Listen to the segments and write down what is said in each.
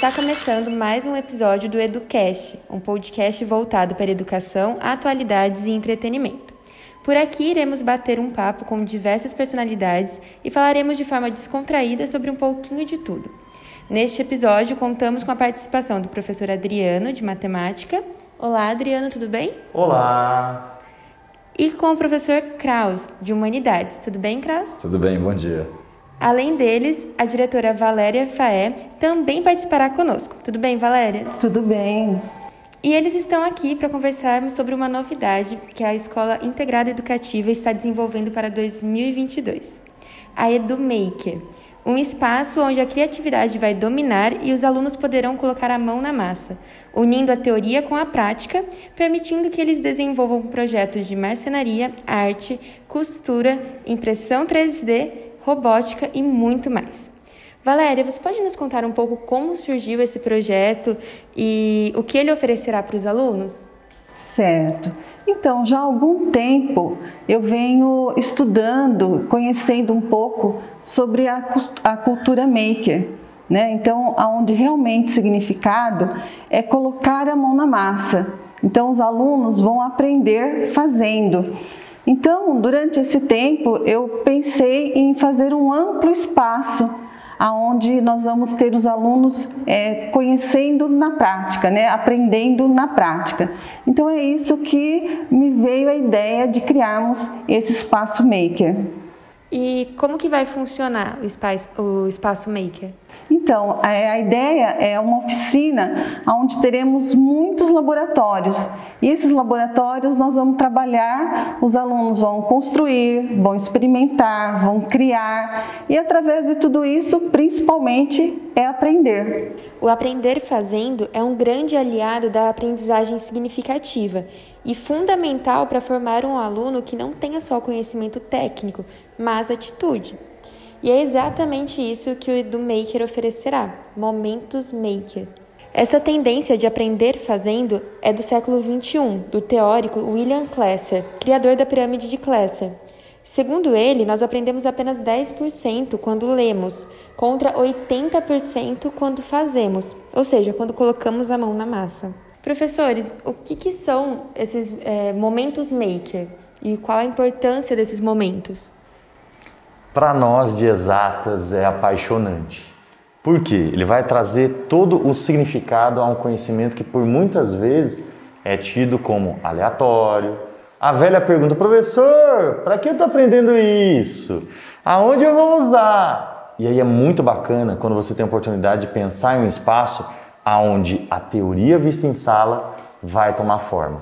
Está começando mais um episódio do Educast, um podcast voltado para educação, atualidades e entretenimento. Por aqui iremos bater um papo com diversas personalidades e falaremos de forma descontraída sobre um pouquinho de tudo. Neste episódio, contamos com a participação do professor Adriano, de matemática. Olá, Adriano, tudo bem? Olá! E com o professor Kraus, de humanidades. Tudo bem, Kraus? Tudo bem, bom dia. Além deles, a diretora Valéria Faé também participará conosco. Tudo bem, Valéria? Tudo bem. E eles estão aqui para conversarmos sobre uma novidade que a Escola Integrada Educativa está desenvolvendo para 2022. A EduMaker, um espaço onde a criatividade vai dominar e os alunos poderão colocar a mão na massa, unindo a teoria com a prática, permitindo que eles desenvolvam projetos de marcenaria, arte, costura, impressão 3D robótica e muito mais. Valéria, você pode nos contar um pouco como surgiu esse projeto e o que ele oferecerá para os alunos? Certo. Então, já há algum tempo eu venho estudando, conhecendo um pouco sobre a, a cultura maker. Né? Então, aonde realmente o significado é colocar a mão na massa. Então, os alunos vão aprender fazendo. Então, durante esse tempo, eu pensei em fazer um amplo espaço aonde nós vamos ter os alunos é, conhecendo na prática, né? aprendendo na prática. Então é isso que me veio a ideia de criarmos esse espaço maker. E como que vai funcionar o espaço, o espaço maker? Então, a, ideia é uma oficina onde teremos muitos laboratórios. E esses laboratórios nós vamos trabalhar, os alunos vão construir, vão experimentar, vão criar e através de tudo isso, principalmente, é aprender. O aprender fazendo é um grande aliado da aprendizagem significativa e fundamental para formar um aluno que não tenha só conhecimento técnico, mas atitude. E é exatamente isso que o EduMaker oferecerá: Momentos Maker. Essa tendência de aprender fazendo é do século XXI, do teórico William Classer, criador da pirâmide de Classer. Segundo ele, nós aprendemos apenas 10% quando lemos, contra 80% quando fazemos, ou seja, quando colocamos a mão na massa. Professores, o que, que são esses é, momentos maker e qual a importância desses momentos? Para nós de exatas é apaixonante. Por quê? Ele vai trazer todo o significado a um conhecimento que por muitas vezes é tido como aleatório. A velha pergunta, professor, para que eu estou aprendendo isso? Aonde eu vou usar? E aí é muito bacana quando você tem a oportunidade de pensar em um espaço aonde a teoria vista em sala vai tomar forma.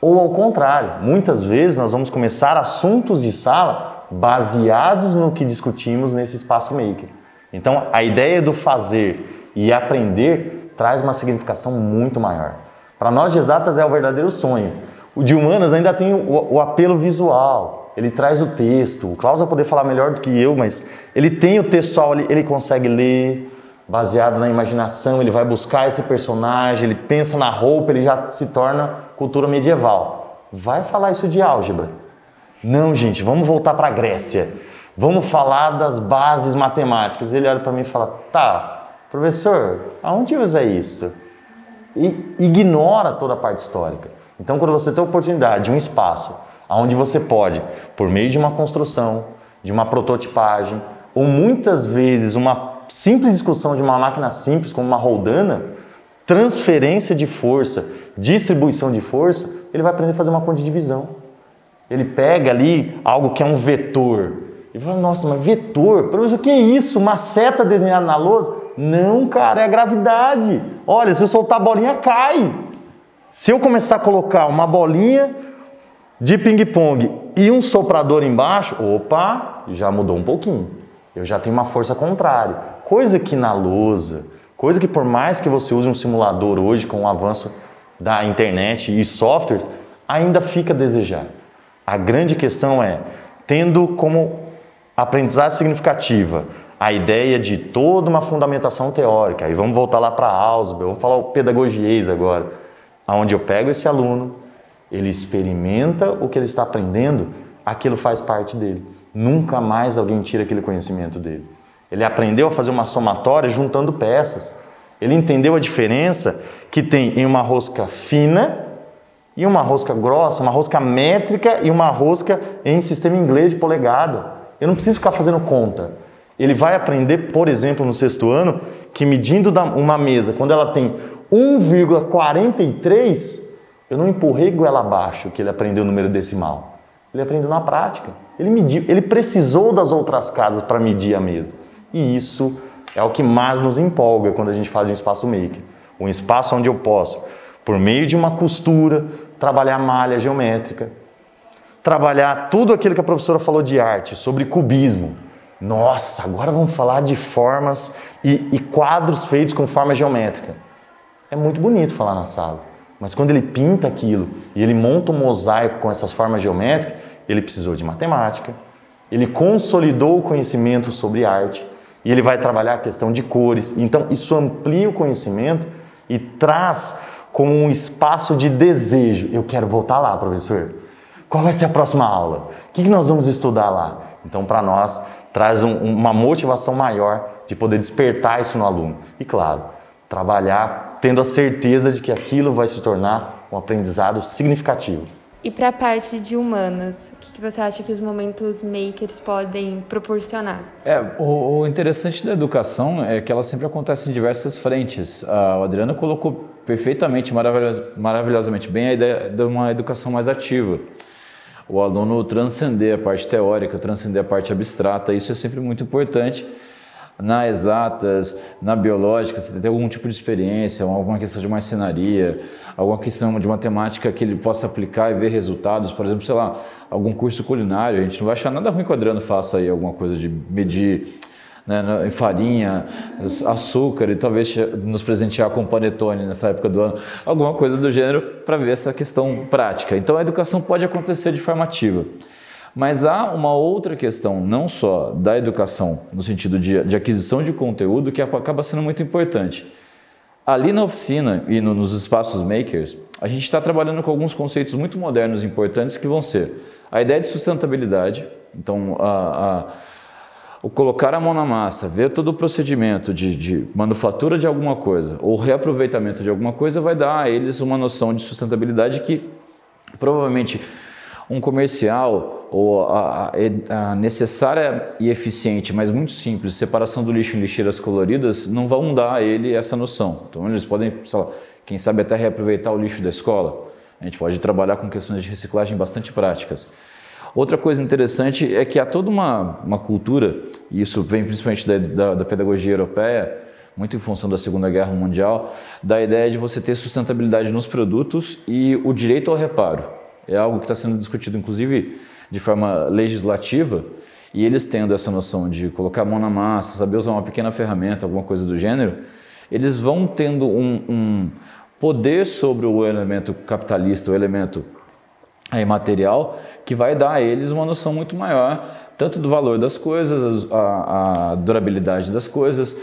Ou ao contrário, muitas vezes nós vamos começar assuntos de sala baseados no que discutimos nesse espaço maker. Então, a ideia do fazer e aprender traz uma significação muito maior. Para nós de exatas é o verdadeiro sonho. O de humanas ainda tem o, o apelo visual, ele traz o texto. O Klaus vai poder falar melhor do que eu, mas ele tem o textual, ele, ele consegue ler, baseado na imaginação, ele vai buscar esse personagem, ele pensa na roupa, ele já se torna cultura medieval. Vai falar isso de álgebra não, gente, vamos voltar para a Grécia. Vamos falar das bases matemáticas. Ele olha para mim e fala: Tá, professor, aonde usa isso? E ignora toda a parte histórica. Então, quando você tem a oportunidade, um espaço, onde você pode, por meio de uma construção, de uma prototipagem, ou muitas vezes uma simples discussão de uma máquina simples, como uma roldana, transferência de força, distribuição de força, ele vai aprender a fazer uma conta de divisão. Ele pega ali algo que é um vetor e fala: Nossa, mas vetor? Professor, o que é isso? Uma seta desenhada na lousa? Não, cara, é a gravidade. Olha, se eu soltar a bolinha, cai. Se eu começar a colocar uma bolinha de ping-pong e um soprador embaixo, opa, já mudou um pouquinho. Eu já tenho uma força contrária. Coisa que na lousa, coisa que por mais que você use um simulador hoje com o avanço da internet e softwares, ainda fica a desejar. A grande questão é, tendo como aprendizagem significativa a ideia de toda uma fundamentação teórica, e vamos voltar lá para Ausubel, vamos falar o pedagogiês agora, aonde eu pego esse aluno, ele experimenta o que ele está aprendendo, aquilo faz parte dele. Nunca mais alguém tira aquele conhecimento dele. Ele aprendeu a fazer uma somatória juntando peças. Ele entendeu a diferença que tem em uma rosca fina e uma rosca grossa, uma rosca métrica e uma rosca em sistema inglês de polegada. Eu não preciso ficar fazendo conta. Ele vai aprender, por exemplo, no sexto ano, que medindo uma mesa, quando ela tem 1,43, eu não empurrei goela abaixo que ele aprendeu o número decimal. Ele aprendeu na prática. Ele mediu, ele precisou das outras casas para medir a mesa. E isso é o que mais nos empolga quando a gente fala de um espaço maker. Um espaço onde eu posso, por meio de uma costura, trabalhar malha geométrica, trabalhar tudo aquilo que a professora falou de arte, sobre cubismo. Nossa, agora vamos falar de formas e, e quadros feitos com forma geométrica. É muito bonito falar na sala, mas quando ele pinta aquilo e ele monta um mosaico com essas formas geométricas, ele precisou de matemática, ele consolidou o conhecimento sobre arte e ele vai trabalhar a questão de cores. Então, isso amplia o conhecimento e traz como um espaço de desejo. Eu quero voltar lá, professor. Qual vai ser a próxima aula? O que nós vamos estudar lá? Então, para nós, traz um, uma motivação maior de poder despertar isso no aluno. E, claro, trabalhar tendo a certeza de que aquilo vai se tornar um aprendizado significativo. E para a parte de humanas, o que, que, você acha que os momentos makers podem proporcionar? É, o, o, interessante da educação é que ela sempre acontece em diversas frentes. O Adriano colocou perfeitamente, maravilhos, maravilhosamente bem a ideia de uma educação mais ativa. O aluno transcender a parte teórica, transcender a parte abstrata, isso é sempre muito importante na exatas, na biológica, se tem algum tipo de experiência, alguma questão de marcenaria, alguma questão de matemática que ele possa aplicar e ver resultados, por exemplo, sei lá, algum curso culinário, a gente não vai achar nada ruim que o Adriano faça aí alguma coisa de medir né, farinha, açúcar e talvez nos presentear com panetone nessa época do ano, alguma coisa do gênero para ver essa questão prática. Então a educação pode acontecer de forma ativa. Mas há uma outra questão, não só da educação, no sentido de, de aquisição de conteúdo, que acaba sendo muito importante. Ali na oficina e no, nos espaços makers, a gente está trabalhando com alguns conceitos muito modernos e importantes que vão ser a ideia de sustentabilidade, então a, a colocar a mão na massa, ver todo o procedimento de, de, manufatura de alguma coisa ou reaproveitamento de alguma coisa vai dar a eles uma noção de sustentabilidade que provavelmente um comercial ou a, a, necessária e eficiente, mas muito simples, separação do lixo em lixeiras coloridas, não vão dar a ele essa noção. Então eles podem, lá, quem sabe até reaproveitar o lixo da escola. A gente pode trabalhar com questões de reciclagem bastante práticas. Outra coisa interessante é que há toda uma, uma cultura, e isso vem principalmente da, da, da pedagogia europeia, muito em função da Segunda Guerra Mundial, da ideia de você ter sustentabilidade nos produtos e o direito ao reparo é algo que está sendo discutido, inclusive, de forma legislativa, e eles tendo essa noção de colocar a mão na massa, saber usar uma pequena ferramenta, alguma coisa do gênero, eles vão tendo um, um poder sobre o elemento capitalista, o elemento aí, material, que vai dar a eles uma noção muito maior, tanto do valor das coisas, a, a durabilidade das coisas,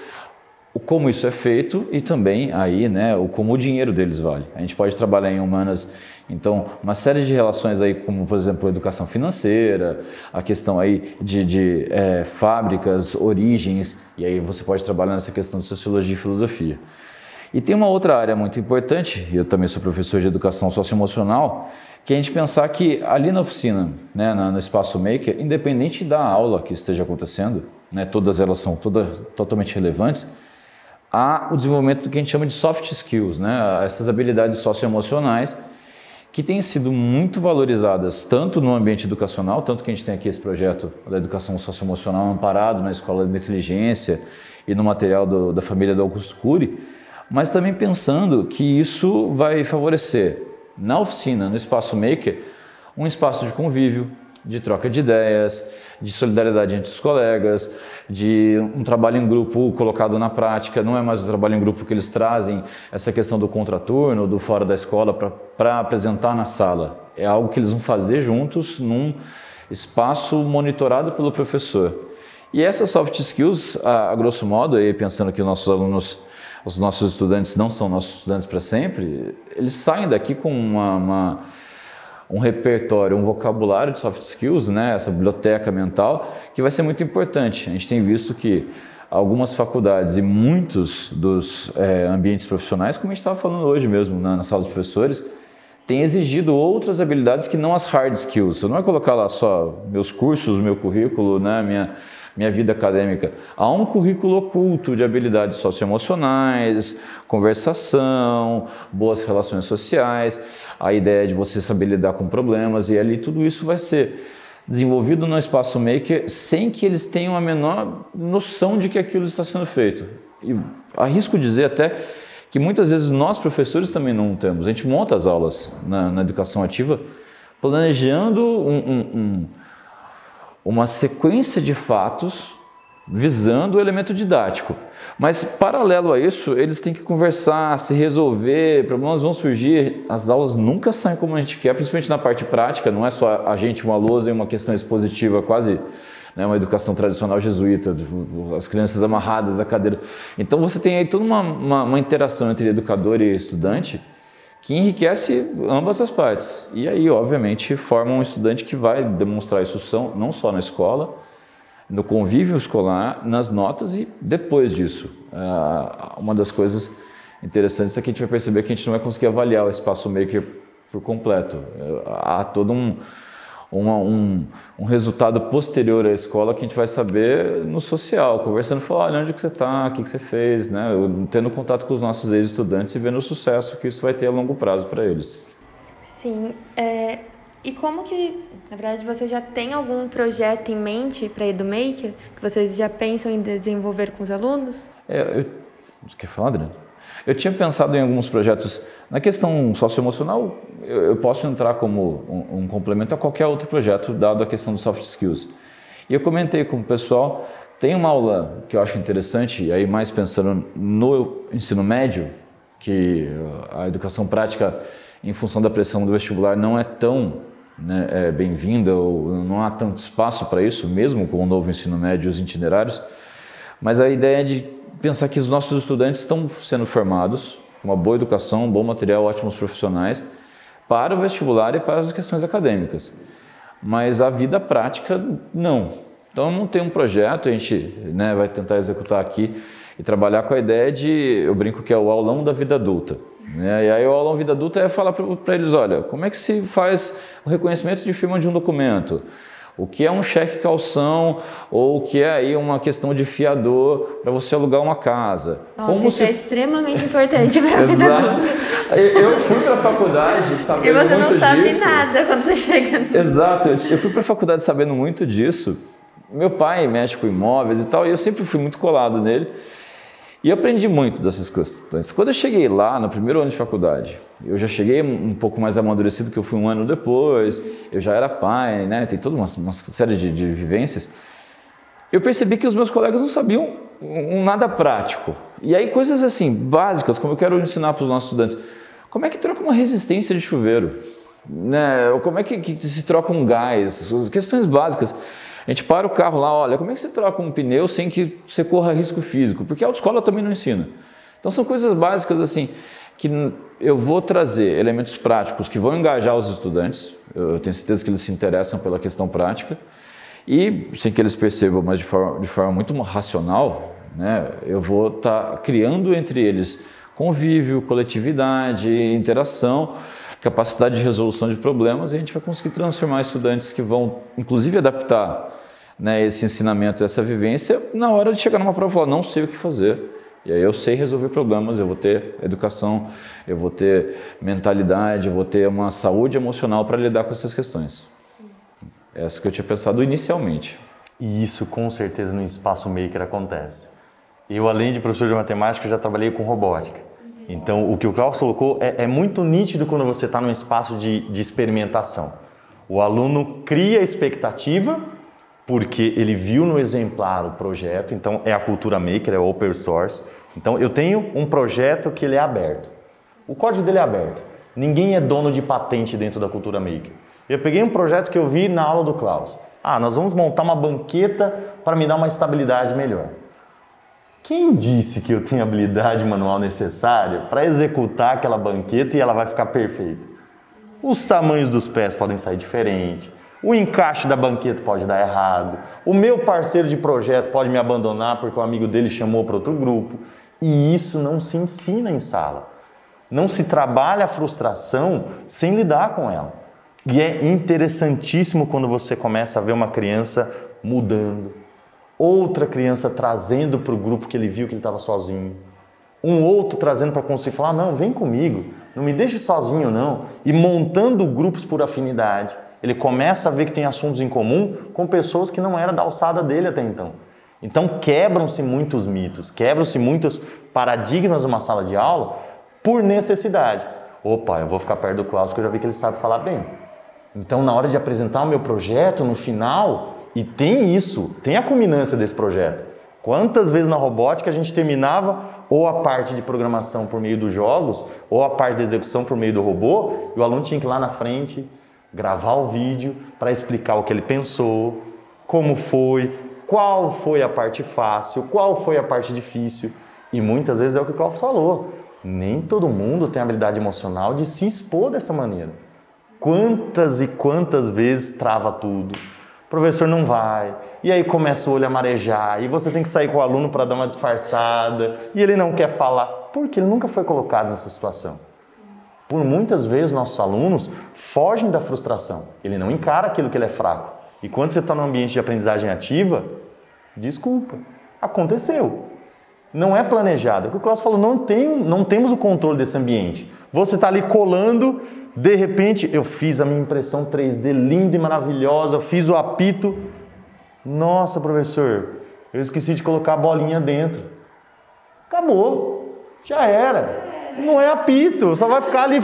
o como isso é feito e também aí, né, o como o dinheiro deles vale. A gente pode trabalhar em humanas, então, uma série de relações aí, como por exemplo, a educação financeira, a questão aí de, de é, fábricas, origens, e aí você pode trabalhar nessa questão de sociologia e filosofia. E tem uma outra área muito importante, e eu também sou professor de educação socioemocional, que é a gente pensar que ali na oficina, né, no espaço maker, independente da aula que esteja acontecendo, né, todas elas são todas totalmente relevantes, há o desenvolvimento do que a gente chama de soft skills, né? essas habilidades socioemocionais que têm sido muito valorizadas tanto no ambiente educacional, tanto que a gente tem aqui esse projeto da educação socioemocional amparado na Escola de Inteligência e no material do, da família do Augusto Cury, mas também pensando que isso vai favorecer na oficina, no espaço maker, um espaço de convívio, de troca de ideias, de solidariedade entre os colegas, de um trabalho em grupo colocado na prática. Não é mais o trabalho em grupo que eles trazem essa questão do contraturno, do fora da escola, para apresentar na sala. É algo que eles vão fazer juntos num espaço monitorado pelo professor. E essas soft skills, a, a grosso modo, aí pensando que os nossos alunos, os nossos estudantes não são nossos estudantes para sempre, eles saem daqui com uma, uma um repertório, um vocabulário de soft skills, né, essa biblioteca mental, que vai ser muito importante. A gente tem visto que algumas faculdades e muitos dos é, ambientes profissionais, como a gente estava falando hoje mesmo na, na sala dos professores, têm exigido outras habilidades que não as hard skills. Você não vai colocar lá só meus cursos, meu currículo, né, minha, minha vida acadêmica. Há um currículo oculto de habilidades socioemocionais, conversação, boas relações sociais, a ideia de você saber lidar com problemas e ali tudo isso vai ser desenvolvido no espaço maker sem que eles tenham a menor noção de que aquilo está sendo feito. E arrisco dizer até que muitas vezes nós professores também não temos. A gente monta as aulas na, na educação ativa planejando um, um, um, uma sequência de fatos visando o elemento didático. Mas, paralelo a isso, eles têm que conversar, se resolver, problemas vão surgir. As aulas nunca saem como a gente quer, principalmente na parte prática, não é só a gente, uma lousa e uma questão expositiva, quase né, uma educação tradicional jesuíta, as crianças amarradas à cadeira. Então, você tem aí toda uma, uma, uma interação entre educador e estudante que enriquece ambas as partes. E aí, obviamente, forma um estudante que vai demonstrar isso não só na escola, no convívio escolar, nas notas e depois disso. Ah, uma das coisas interessantes é que a gente vai perceber que a gente não vai conseguir avaliar o espaço maker por completo. Há todo um, uma, um, um, resultado posterior à escola que a gente vai saber no social, conversando, falando, olha, onde que você está, o que, que você fez, né? tendo contato com os nossos ex-estudantes e vendo o sucesso que isso vai ter a longo prazo para eles. Sim, é, e como que, na verdade, você já tem algum projeto em mente para EduMaker que vocês já pensam em desenvolver com os alunos? É, eu... Quer falar, Adriano? Eu tinha pensado em alguns projetos. Na questão socioemocional, eu, posso entrar como um, complemento a qualquer outro projeto, dado a questão dos soft skills. E eu comentei com o pessoal, tem uma aula que eu acho interessante, aí mais pensando no ensino médio, que a educação prática, em função da pressão do vestibular, não é tão né, é, bem-vinda, ou não há tanto espaço para isso, mesmo com o novo ensino médio e os itinerários, mas a ideia é de pensar que os nossos estudantes estão sendo formados uma boa educação, um bom material, ótimos profissionais para o vestibular e para as questões acadêmicas. Mas a vida prática, não. Então, não tem um projeto, a gente né, vai tentar executar aqui e trabalhar com a ideia de, eu brinco que é o aulão da vida adulta. Né? E aí o aulão vida adulta é falar para eles, olha, como é que se faz o reconhecimento de firma de um documento? O que é um cheque calção ou o que é aí uma questão de fiador para você alugar uma casa? Nossa, Como isso se... é extremamente importante para a vida adulta. Eu fui para a faculdade sabendo muito disso. E você não sabe disso. nada quando você chega. No... Exato, eu fui para a faculdade sabendo muito disso. Meu pai mexe com imóveis e tal, e eu sempre fui muito colado nele. E aprendi muito dessas questões. Quando eu cheguei lá, no primeiro ano de faculdade, eu já cheguei um pouco mais amadurecido que eu fui um ano depois, eu já era pai, né? tem toda uma, uma série de, de, vivências. Eu percebi que os meus colegas não sabiam nada prático. E aí coisas assim, básicas, como eu quero ensinar para os nossos estudantes. Como é que troca uma resistência de chuveiro? Né? Como é que, que se troca um gás? Questões básicas. A gente para o carro lá, olha, como é que você troca um pneu sem que você corra risco físico? Porque a autoescola também não ensina. Então são coisas básicas assim que eu vou trazer elementos práticos que vão engajar os estudantes. Eu tenho certeza que eles se interessam pela questão prática e sem que eles percebam, mas de forma, de forma muito racional, né, eu vou estar tá criando entre eles convívio, coletividade, interação capacidade de resolução de problemas e a gente vai conseguir transformar estudantes que vão, inclusive, adaptar né, esse ensinamento, essa vivência, na hora de chegar numa prova e falar, não sei o que fazer. E aí eu sei resolver problemas, eu vou ter educação, eu vou ter mentalidade, eu vou ter uma saúde emocional para lidar com essas questões. Essa que eu tinha pensado inicialmente. E isso com certeza no espaço maker acontece. Eu, além de professor de matemática, já trabalhei com robótica. Então, o que o Klaus colocou é, é muito nítido quando você está num espaço de, de experimentação. O aluno cria expectativa porque ele viu no exemplar o projeto, então é a cultura maker, é open source. Então eu tenho um projeto que ele é aberto. O código dele é aberto. Ninguém é dono de patente dentro da cultura maker. Eu peguei um projeto que eu vi na aula do Klaus. Ah, nós vamos montar uma banqueta para me dar uma estabilidade melhor. Quem disse que eu tenho habilidade manual necessária para executar aquela banqueta e ela vai ficar perfeita? Os tamanhos dos pés podem sair diferentes, O encaixe da banqueta pode dar errado. O meu parceiro de projeto pode me abandonar porque o amigo dele chamou para outro grupo. E isso não se ensina em sala. Não se trabalha a frustração sem lidar com ela. E é interessantíssimo quando você começa a ver uma criança mudando, outra criança trazendo para o grupo que ele viu que ele estava sozinho, um outro trazendo para construir, falar: não, vem comigo, não me deixe sozinho, não. E montando grupos por afinidade. Ele começa a ver que tem assuntos em comum com pessoas que não eram da alçada dele até então. Então quebram-se muitos mitos, quebram-se muitos paradigmas numa sala de aula por necessidade. Opa, eu vou ficar perto do Cláudio porque eu já vi que ele sabe falar bem. Então, na hora de apresentar o meu projeto, no final, e tem isso, tem a culminância desse projeto. Quantas vezes na robótica a gente terminava ou a parte de programação por meio dos jogos, ou a parte de execução por meio do robô, e o aluno tinha que ir lá na frente gravar o vídeo para explicar o que ele pensou, como foi, qual foi a parte fácil, qual foi a parte difícil. E muitas vezes é o que o Cláudio falou. Nem todo mundo tem a habilidade emocional de se expor dessa maneira. Quantas e quantas vezes trava tudo? Professor não vai, e aí começa o olho a marejar, e você tem que sair com o aluno para dar uma disfarçada, e ele não quer falar, porque ele nunca foi colocado nessa situação. Por muitas vezes nossos alunos fogem da frustração, ele não encara aquilo que ele é fraco. E quando você está no ambiente de aprendizagem ativa, desculpa, aconteceu. Não é planejado. É o que o Klaus falou, não, tem, não temos o controle desse ambiente. Você está ali colando de repente, eu fiz a minha impressão 3D linda e maravilhosa, fiz o apito. Nossa, professor, eu esqueci de colocar a bolinha dentro. Acabou, já era. Não é apito, só vai ficar ali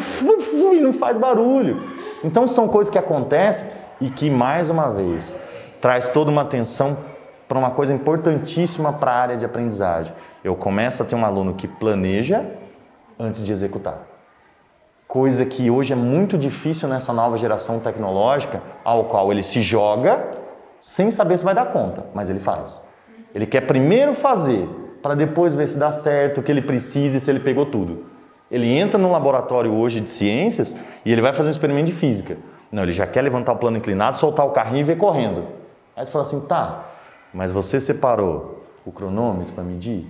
e não faz barulho. Então são coisas que acontecem e que, mais uma vez, traz toda uma atenção para uma coisa importantíssima para a área de aprendizagem. Eu começo a ter um aluno que planeja antes de executar coisa que hoje é muito difícil nessa nova geração tecnológica, ao qual ele se joga sem saber se vai dar conta, mas ele faz. Ele quer primeiro fazer, para depois ver se dá certo, o que ele precisa e se ele pegou tudo. Ele entra no laboratório hoje de ciências e ele vai fazer um experimento de física. Não, ele já quer levantar o plano inclinado, soltar o carrinho e ver correndo. Aí você fala assim, tá, mas você separou o cronômetro para medir?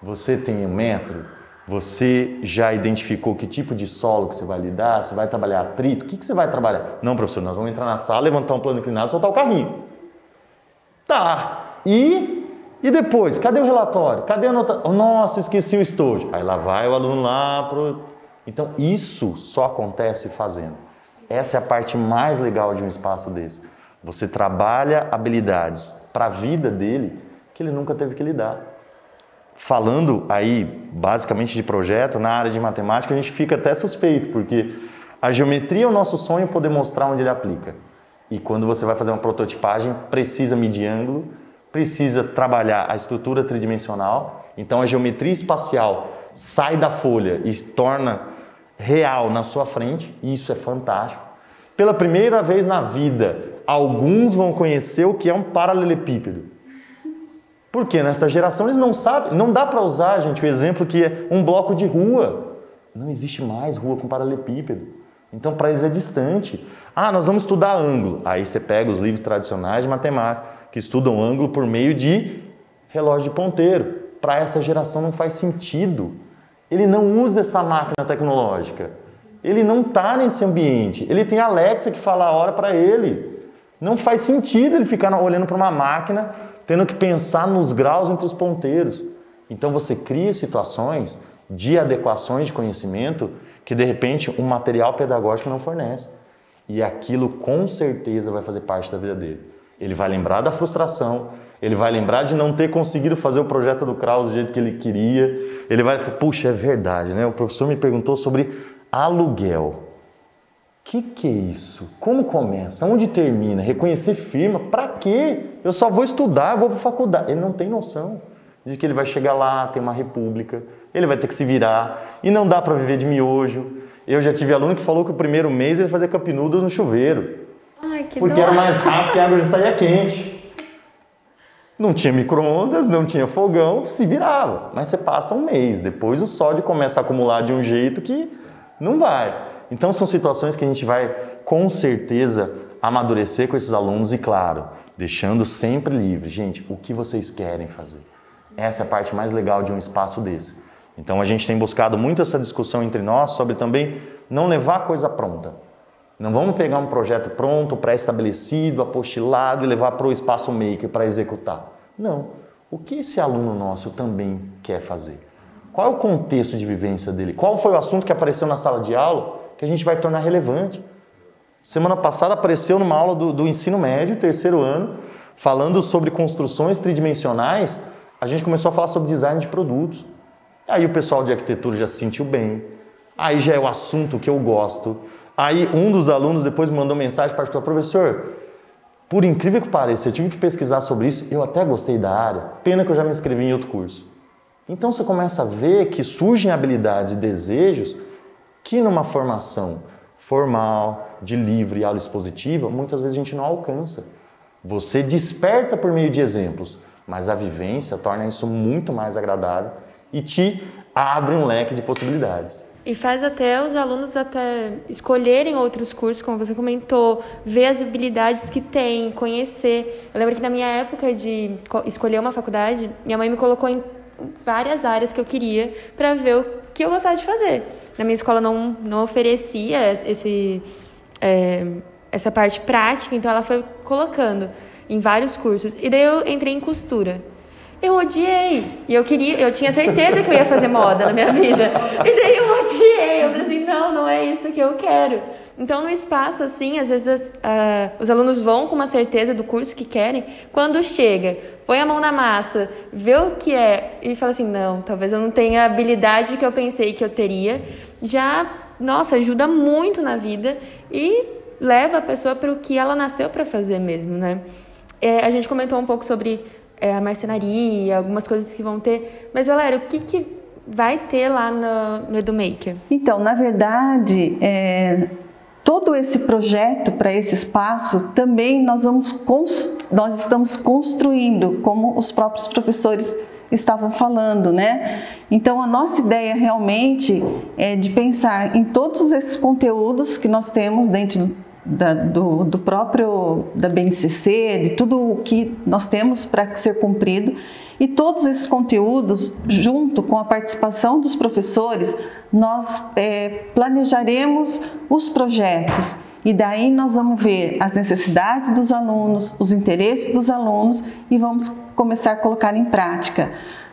Você tem um metro? Você já identificou que tipo de solo que você vai lidar? Você vai trabalhar atrito? O que, que você vai trabalhar? Não, professor, nós vamos entrar na sala, levantar um plano inclinado e soltar o carrinho. Tá. E, e depois? Cadê o relatório? Cadê a nota? Oh, nossa, esqueci o estojo. Aí lá vai o aluno lá pro... Então, isso só acontece fazendo. Essa é a parte mais legal de um espaço desse. Você trabalha habilidades para a vida dele que ele nunca teve que lidar falando aí basicamente de projeto, na área de matemática, a gente fica até suspeito, porque a geometria é o nosso sonho poder mostrar onde ele aplica. E quando você vai fazer uma prototipagem, precisa medir ângulo, precisa trabalhar a estrutura tridimensional. Então a geometria espacial sai da folha e torna real na sua frente, e isso é fantástico. Pela primeira vez na vida, alguns vão conhecer o que é um paralelepípedo. Porque nessa geração eles não sabem, não dá para usar, gente, o exemplo que é um bloco de rua. Não existe mais rua com paralelepípedo. Então para eles é distante. Ah, nós vamos estudar ângulo. Aí você pega os livros tradicionais de matemática que estudam ângulo por meio de relógio de ponteiro. Para essa geração não faz sentido. Ele não usa essa máquina tecnológica. Ele não está nesse ambiente. Ele tem a Alexa que fala a hora para ele. Não faz sentido ele ficar olhando para uma máquina tendo que pensar nos graus entre os ponteiros. Então você cria situações de adequações de conhecimento que de repente um material pedagógico não fornece. E aquilo com certeza vai fazer parte da vida dele. Ele vai lembrar da frustração, ele vai lembrar de não ter conseguido fazer o projeto do Kraus do jeito que ele queria. Ele vai, puxa, é verdade, né? O professor me perguntou sobre aluguel que que é isso? Como começa? Onde termina? Reconhecer firma? Para quê? Eu só vou estudar, vou para faculdade. Ele não tem noção de que ele vai chegar lá, tem uma república, ele vai ter que se virar e não dá para viver de miojo. Eu já tive aluno que falou que o primeiro mês ele fazia cup no chuveiro. Ai, que porque dó. era mais rápido, porque a água já saía quente. Não tinha micro-ondas, não tinha fogão, se virava. Mas você passa um mês, depois o sódio começa a acumular de um jeito que não vai. Então são situações que a gente vai com certeza amadurecer com esses alunos e, claro, deixando sempre livre, gente, o que vocês querem fazer. Essa é a parte mais legal de um espaço desse. Então a gente tem buscado muito essa discussão entre nós sobre também não levar coisa pronta. Não vamos pegar um projeto pronto, pré-estabelecido, apostilado e levar para o espaço maker para executar. Não. O que esse aluno nosso também quer fazer? Qual é o contexto de vivência dele? Qual foi o assunto que apareceu na sala de aula que a gente vai tornar relevante? Semana passada apareceu numa aula do, do ensino médio, terceiro ano, falando sobre construções tridimensionais. A gente começou a falar sobre design de produtos. Aí o pessoal de arquitetura já se sentiu bem. Aí já é o assunto que eu gosto. Aí um dos alunos depois me mandou mensagem para o professor, por incrível que pareça, eu tive que pesquisar sobre isso, eu até gostei da área, pena que eu já me inscrevi em outro curso. Então você começa a ver que surgem habilidades e desejos que numa formação formal, de livre aula expositiva, muitas vezes a gente não alcança. Você desperta por meio de exemplos, mas a vivência torna isso muito mais agradável e te abre um leque de possibilidades. E faz até os alunos até escolherem outros cursos, como você comentou, ver as habilidades que tem, conhecer. Eu lembro que na minha época de escolher uma faculdade, minha mãe me colocou em várias áreas que eu queria para ver o que eu gostava de fazer. Na minha escola não, não oferecia esse, é, essa parte prática, então ela foi colocando em vários cursos. E daí eu entrei em costura. Eu odiei. E eu queria, eu tinha certeza que eu ia fazer moda na minha vida. E daí eu odiei. Eu falei assim, não, não é isso que eu quero. Então, no espaço, assim, às vezes uh, os alunos vão com uma certeza do curso que querem. Quando chega, põe a mão na massa, vê o que é e fala assim, não, talvez eu não tenha a habilidade que eu pensei que eu teria. Já, nossa, ajuda muito na vida e leva a pessoa para o que ela nasceu para fazer mesmo, né? É, a gente comentou um pouco sobre é, a marcenaria, algumas coisas que vão ter. Mas, Valério, o que, que vai ter lá no, no EduMaker? Então, na verdade, é, todo esse projeto para esse espaço também nós, vamos nós estamos construindo, como os próprios professores estavam falando, né? Então a nossa ideia realmente é de pensar em todos esses conteúdos que nós temos dentro da, do, do, próprio da BNCC, de tudo o que nós temos para ser cumprido e todos esses conteúdos, junto com a participação dos professores, nós é, planejaremos os projetos e daí nós vamos ver as necessidades dos alunos, os interesses dos alunos e vamos começar a colocar em prática.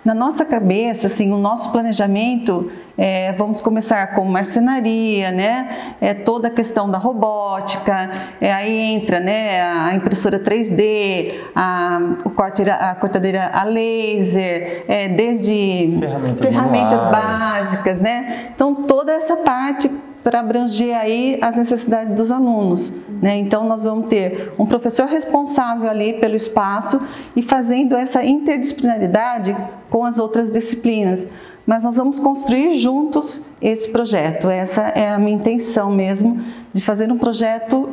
Na nossa cabeça, assim, o nosso planejamento, é, vamos começar com marcenaria, né? É, toda a questão da robótica, é, aí entra né, a impressora 3D, a, o corteira, a cortadeira a laser, é, desde ferramentas, ferramentas básicas, né? Então, toda essa parte para abranger aí as necessidades dos alunos. Né? Então, nós vamos ter um professor responsável ali pelo espaço e fazendo essa interdisciplinaridade com as outras disciplinas. Mas nós vamos construir juntos esse projeto. Essa é a minha intenção mesmo, de fazer um projeto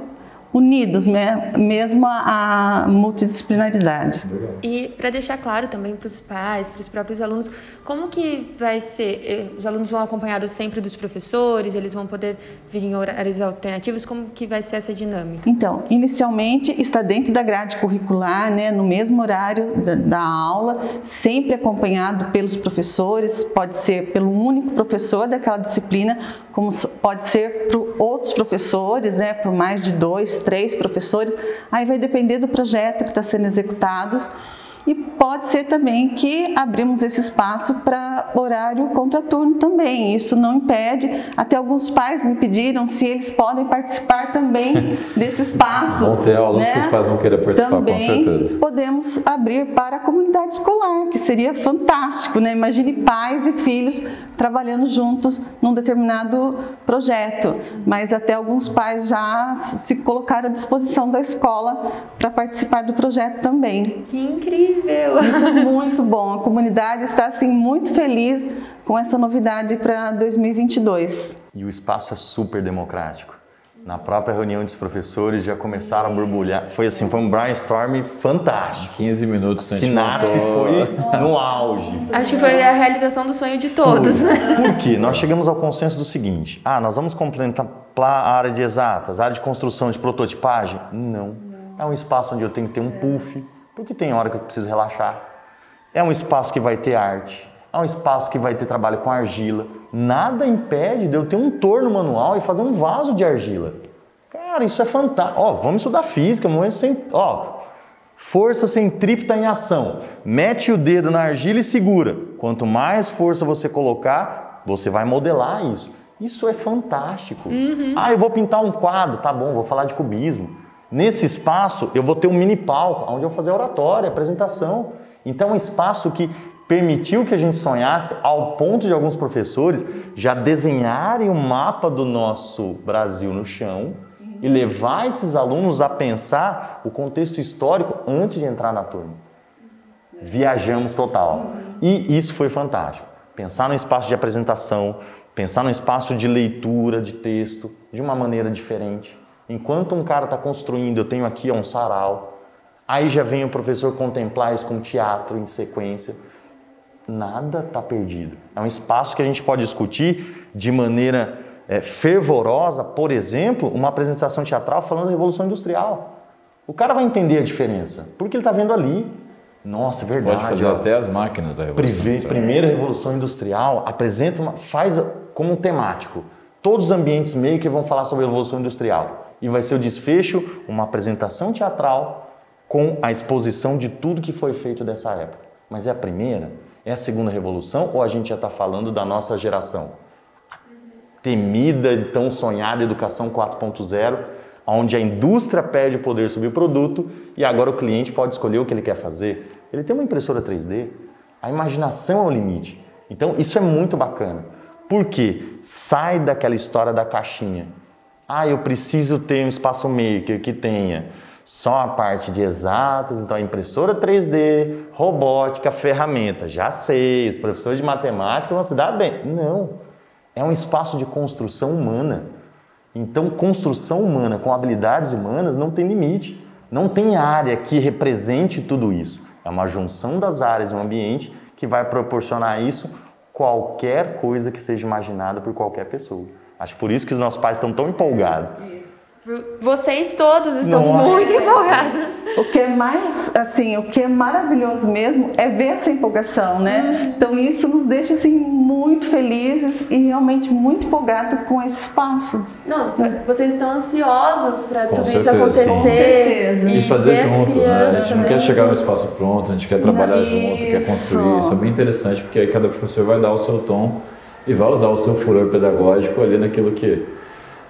unidos, mesmo a multidisciplinaridade. E para deixar claro também para os pais, para os próprios alunos, como que vai ser? Eh, os alunos vão acompanhados sempre dos professores, eles vão poder vir em horários alternativos, como que vai ser essa dinâmica? Então, inicialmente está dentro da grade curricular, né, no mesmo horário da, da aula, sempre acompanhado pelos professores, pode ser pelo único professor daquela disciplina, como pode ser por outros professores, né, por mais de dois, três professores, aí vai depender do projeto que está sendo executado e pode ser também que abrimos esse espaço para horário contraturno também. Isso não impede. Até alguns pais me pediram se eles podem participar também desse espaço. Vão ter aulas né? que os pais vão querer participar, também com certeza. podemos abrir para a comunidade escolar, que seria fantástico, né? Imagine pais e filhos trabalhando juntos num determinado projeto. Mas até alguns pais já se colocaram à disposição da escola para participar do projeto também. Que incrível! Isso é muito bom. A comunidade está assim muito feliz com essa novidade para 2022. E o espaço é super democrático. Na própria reunião dos professores já começaram a borbulhar. Foi assim, foi um brainstorm fantástico. 15 minutos. A sinapse foi no auge. Acho que foi a realização do sonho de todos. Foi. Por quê? Nós chegamos ao consenso do seguinte: ah, nós vamos complementar a área de exatas, área de construção, de prototipagem? Não. É um espaço onde eu tenho que ter um puff, porque tem hora que eu preciso relaxar. É um espaço que vai ter arte. É um espaço que vai ter trabalho com argila. Nada impede de eu ter um torno manual e fazer um vaso de argila. Cara, isso é fantástico. Ó, vamos estudar física, vamos sem, ó, força centrípeta em ação. Mete o dedo na argila e segura. Quanto mais força você colocar, você vai modelar isso. Isso é fantástico. Uhum. Ah, eu vou pintar um quadro, tá bom, vou falar de cubismo. Nesse espaço, eu vou ter um mini palco, onde eu vou fazer oratória, apresentação. Então, é um espaço que permitiu que a gente sonhasse ao ponto de alguns professores já desenharem o um mapa do nosso Brasil no chão e levar esses alunos a pensar o contexto histórico antes de entrar na turma. Viajamos total. E isso foi fantástico. Pensar no espaço de apresentação, pensar no espaço de leitura de texto de uma maneira diferente. Enquanto um cara está construindo, eu tenho aqui um sarau, aí já vem o professor contemplar isso com teatro em sequência. Nada está perdido. É um espaço que a gente pode discutir de maneira é, fervorosa, por exemplo, uma apresentação teatral falando da Revolução Industrial. O cara vai entender a diferença, porque ele está vendo ali. Nossa, é verdade. Pode fazer ó, até as máquinas da Revolução Industrial. Primeira Revolução Industrial apresenta uma, faz como um temático. Todos os ambientes maker vão falar sobre a Revolução Industrial. E vai ser o desfecho, uma apresentação teatral com a exposição de tudo que foi feito dessa época. Mas é a primeira? É a segunda revolução ou a gente já está falando da nossa geração? Temida e tão sonhada educação 4.0, onde a indústria perde o poder sobre o produto e agora o cliente pode escolher o que ele quer fazer. Ele tem uma impressora 3D, a imaginação é o limite. Então isso é muito bacana. Por quê? Sai daquela história da caixinha. Ah, eu preciso ter um espaço maker que tenha só a parte de exatas, então impressora 3D, robótica, ferramenta. Já sei, os professores de matemática vão se dar bem. Não, é um espaço de construção humana. Então, construção humana com habilidades humanas não tem limite. Não tem área que represente tudo isso. É uma junção das áreas no ambiente que vai proporcionar isso qualquer coisa que seja imaginada por qualquer pessoa. Acho por isso que os nossos pais estão tão empolgados. Vocês todos estão Nossa. muito empolgados. O que é mais, assim, o que é maravilhoso mesmo é ver essa empolgação, né? Uhum. Então isso nos deixa assim muito felizes e realmente muito empolgados com esse espaço. Não, vocês estão ansiosos para tudo certeza. isso acontecer. Com certeza. E, e fazer junto, né? A gente não quer chegar no espaço pronto, a gente quer trabalhar isso. junto, quer construir. Isso é bem interessante porque aí cada professor vai dar o seu tom e vai usar o seu furor pedagógico ali naquilo que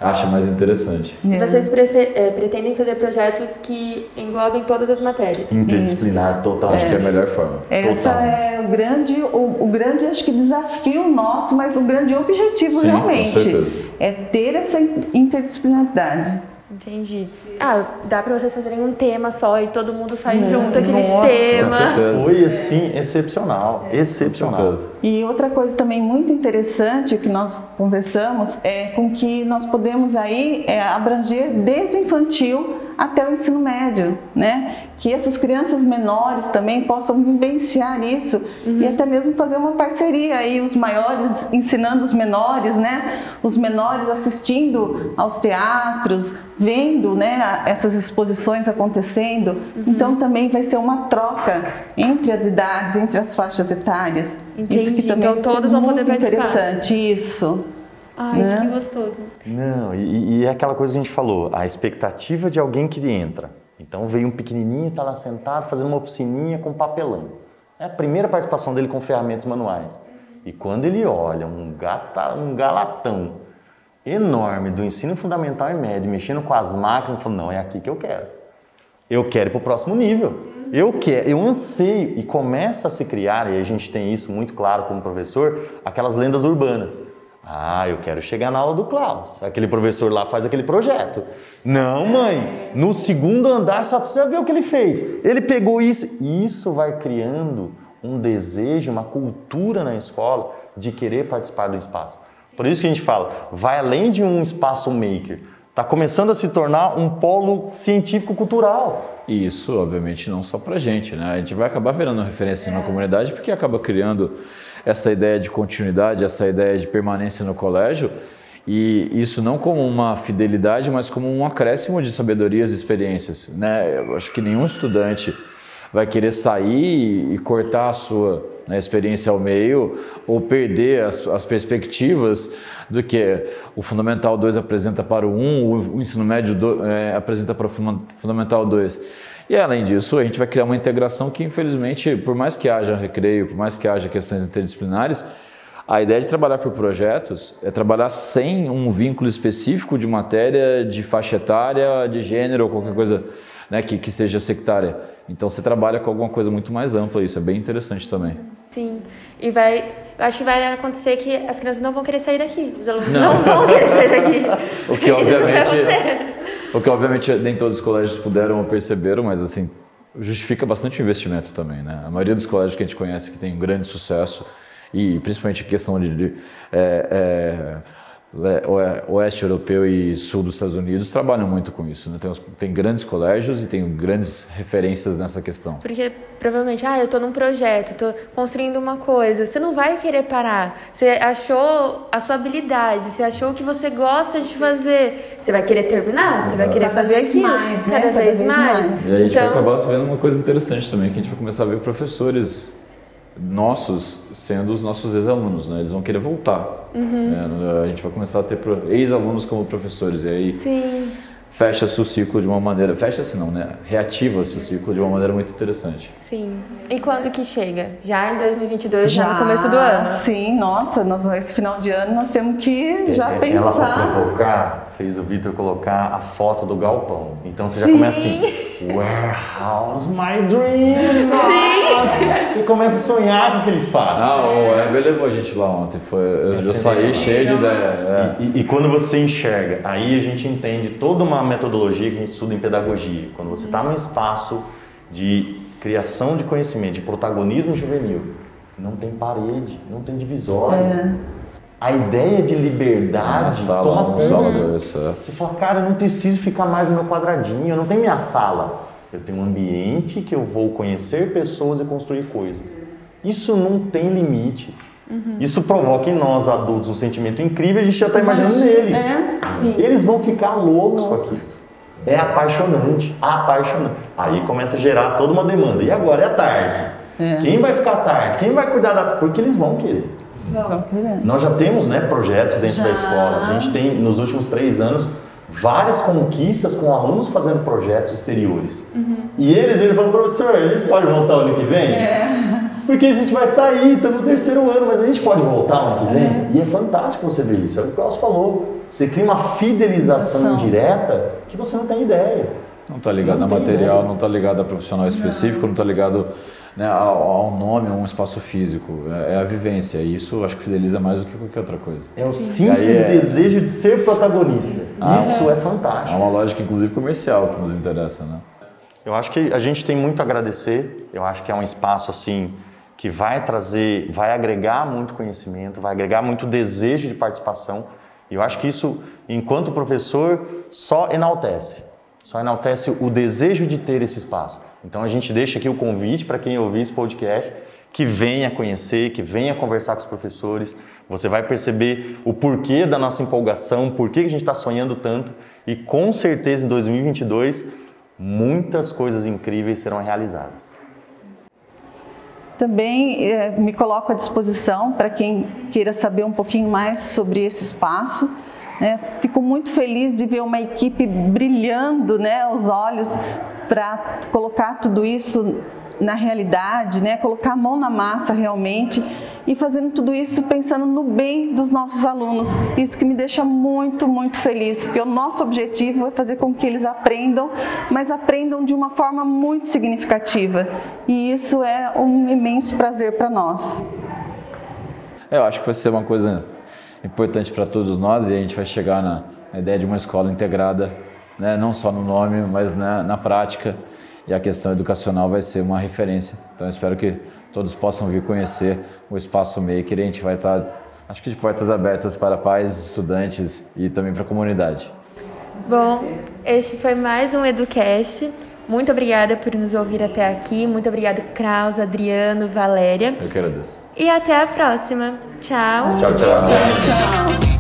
acha mais interessante. É. Vocês é, pretendem fazer projetos que englobem todas as matérias? Interdisciplinar, total. Acho que é a melhor forma. Essa total. é o grande, o, o, grande, acho que desafio nosso, mas o grande objetivo Sim, realmente é ter essa interdisciplinaridade. Entendi. Ah, dá para vocês fazerem um tema só e todo mundo faz hum, junto aquele nossa, tema. Foi assim excepcional, é. excepcional. E outra coisa também muito interessante que nós conversamos é com que nós podemos aí é, abranger desde o infantil até o ensino médio, né? Que essas crianças menores também possam vivenciar isso uhum. e até mesmo fazer uma parceria aí, os maiores ensinando os menores, né? Os menores assistindo aos teatros, vendo, né? Essas exposições acontecendo. Uhum. Então também vai ser uma troca entre as idades, entre as faixas etárias. Entendi. Isso que também então todos vão poder participar. interessante, isso. Ai, né? que gostoso. Não, e, e, é aquela coisa que a gente falou, a expectativa de alguém que entra. Então veio um pequenininho, está lá sentado, fazendo uma oficininha com papelão. É a primeira participação dele com ferramentas manuais. E quando ele olha um, gata, um galatão enorme do ensino fundamental e médio, mexendo com as máquinas, falou, não, é aqui que eu quero. Eu quero ir para o próximo nível. Eu quero, eu anseio e começa a se criar, e a gente tem isso muito claro como professor, aquelas lendas urbanas. Ah, eu quero chegar na aula do Klaus. Aquele professor lá faz aquele projeto. Não, mãe, no segundo andar só precisa ver o que ele fez. Ele pegou isso. Isso vai criando um desejo, uma cultura na escola de querer participar do espaço. Por isso que a gente fala, vai além de um espaço maker. Está começando a se tornar um polo científico-cultural. E isso, obviamente, não só para a gente, né? A gente vai acabar virando referência na comunidade porque acaba criando essa ideia de continuidade, essa ideia de permanência no colégio E isso não como uma fidelidade, mas como um acréscimo de sabedorias e experiências. Né? Eu acho que nenhum estudante vai querer sair e cortar a sua né, experiência ao meio ou perder as, as, perspectivas do que o Fundamental 2 apresenta para o 1, o ensino médio é, apresenta para o Fundamental 2. E além disso, a gente vai criar uma integração que, infelizmente, por mais que haja recreio, por mais que haja questões interdisciplinares, a ideia de trabalhar por projetos é trabalhar sem um vínculo específico de matéria, de faixa etária, de gênero ou qualquer coisa né, que, que seja sectária. Então você trabalha com alguma coisa muito mais ampla, isso é bem interessante também. Sim, e vai, eu acho que vai acontecer que as crianças não vão querer sair daqui, os alunos não, não vão querer sair daqui. o que obviamente, o que obviamente nem todos os colégios puderam ou perceberam, mas assim justifica bastante investimento também, né? A maioria dos colégios que a gente conhece que tem um grande sucesso e principalmente questão de, de é, é, oeste europeu e sul dos Estados Unidos trabalham muito com isso. Né? Tem, tem, grandes colégios e tem grandes referências nessa questão. Porque provavelmente, ah, eu estou num projeto, estou construindo uma coisa, você não vai querer parar. Você achou a sua habilidade, você achou o que você gosta de fazer, você vai querer terminar, você vai querer cada fazer aquilo, mais, né? cada, cada vez, vez mais. mais. E a gente então... vai acabar vendo uma coisa interessante também, que a gente vai começar a ver professores nossos sendo os nossos ex-alunos, né? Eles vão querer voltar. Uhum. Né? A gente vai começar a ter ex-alunos como professores e aí fecha-se o ciclo de uma maneira, fecha-se não, né? Reativa-se o ciclo de uma maneira muito interessante. Sim. E quando que chega? Já em 2022, já, já no começo do ano? Sim, nossa, nós, esse final de ano nós temos que já é, pensar. Ela provocar, fez o Vitor colocar a foto do galpão. Então você já Sim. começa assim, warehouse my dream. Sim. Você começa a sonhar com aquele espaço. Ah, o Heber levou a gente lá ontem. Foi, eu, eu saí cheio de ideia. É. E, e quando você enxerga, aí a gente entende toda uma metodologia que a gente estuda em pedagogia. Quando você está num espaço de criação de conhecimento, de protagonismo juvenil, não tem parede, não tem divisória. É. A ideia de liberdade ah, toma conta. Você fala, cara, eu não preciso ficar mais no meu quadradinho, eu não tenho minha sala. Eu tenho um ambiente que eu vou conhecer pessoas e construir coisas. Isso não tem limite. Uhum. Isso provoca em nós adultos um sentimento incrível, a gente já está imaginando neles. É, Eles vão ficar loucos com aquilo. É apaixonante, apaixonante. Aí começa a gerar toda uma demanda. E agora é a tarde. É. Quem vai ficar tarde? Quem vai cuidar da. Porque eles vão querer. Vão Nós já temos né, projetos dentro já. da escola. A gente tem, nos últimos três anos, várias conquistas com alunos fazendo projetos exteriores. Uhum. E eles vêm falando, professor, a gente pode voltar o ano que vem? É. Porque a gente vai sair, estamos no terceiro ano, mas a gente pode voltar ano que vem. É. E é fantástico você ver isso. É o que o Carlos falou. Você cria uma fidelização indireta que você não tem ideia. Não está ligado não a material, ideia. não está ligado a profissional específico, não está ligado né, ao, ao, nome, a um espaço físico. É, é, a vivência. E isso acho que fideliza mais do que qualquer outra coisa. É o simples é... desejo de ser protagonista. Ah, isso é fantástico. É uma lógica, inclusive, comercial que nos interessa, né? Eu acho que a gente tem muito a agradecer. Eu acho que é um espaço assim que vai trazer, vai agregar muito conhecimento, vai agregar muito desejo de participação. E eu acho que isso, enquanto professor, só enaltece. Só enaltece o desejo de ter esse espaço. Então a gente deixa aqui o convite para quem ouvir esse podcast que venha conhecer, que venha conversar com os professores. Você vai perceber o porquê da nossa empolgação, por que a gente está sonhando tanto e com certeza em 2022 muitas coisas incríveis serão realizadas. Também eh, me coloco à disposição para quem queira saber um pouquinho mais sobre esse espaço. Né? Fico muito feliz de ver uma equipe brilhando né, os olhos para colocar tudo isso na realidade, né? colocar a mão na massa realmente e fazendo tudo isso pensando no bem dos nossos alunos. Isso que me deixa muito, muito feliz, porque o nosso objetivo é fazer com que eles aprendam, mas aprendam de uma forma muito significativa. E isso é um imenso prazer para nós. É, eu acho que vai ser uma coisa importante para todos nós e a gente vai chegar na, na ideia de uma escola integrada, né? não só no nome, mas na, na prática. E a questão educacional vai ser uma referência. Então, espero que todos possam vir conhecer o Espaço Maker. A gente vai estar, acho que de portas abertas para pais, estudantes e também para a comunidade. Bom, este foi mais um EduCast. Muito obrigada por nos ouvir até aqui. Muito obrigada, Kraus, Adriano, Valéria. Eu que agradeço. E até a próxima. Tchau. Tchau, tchau. tchau, tchau.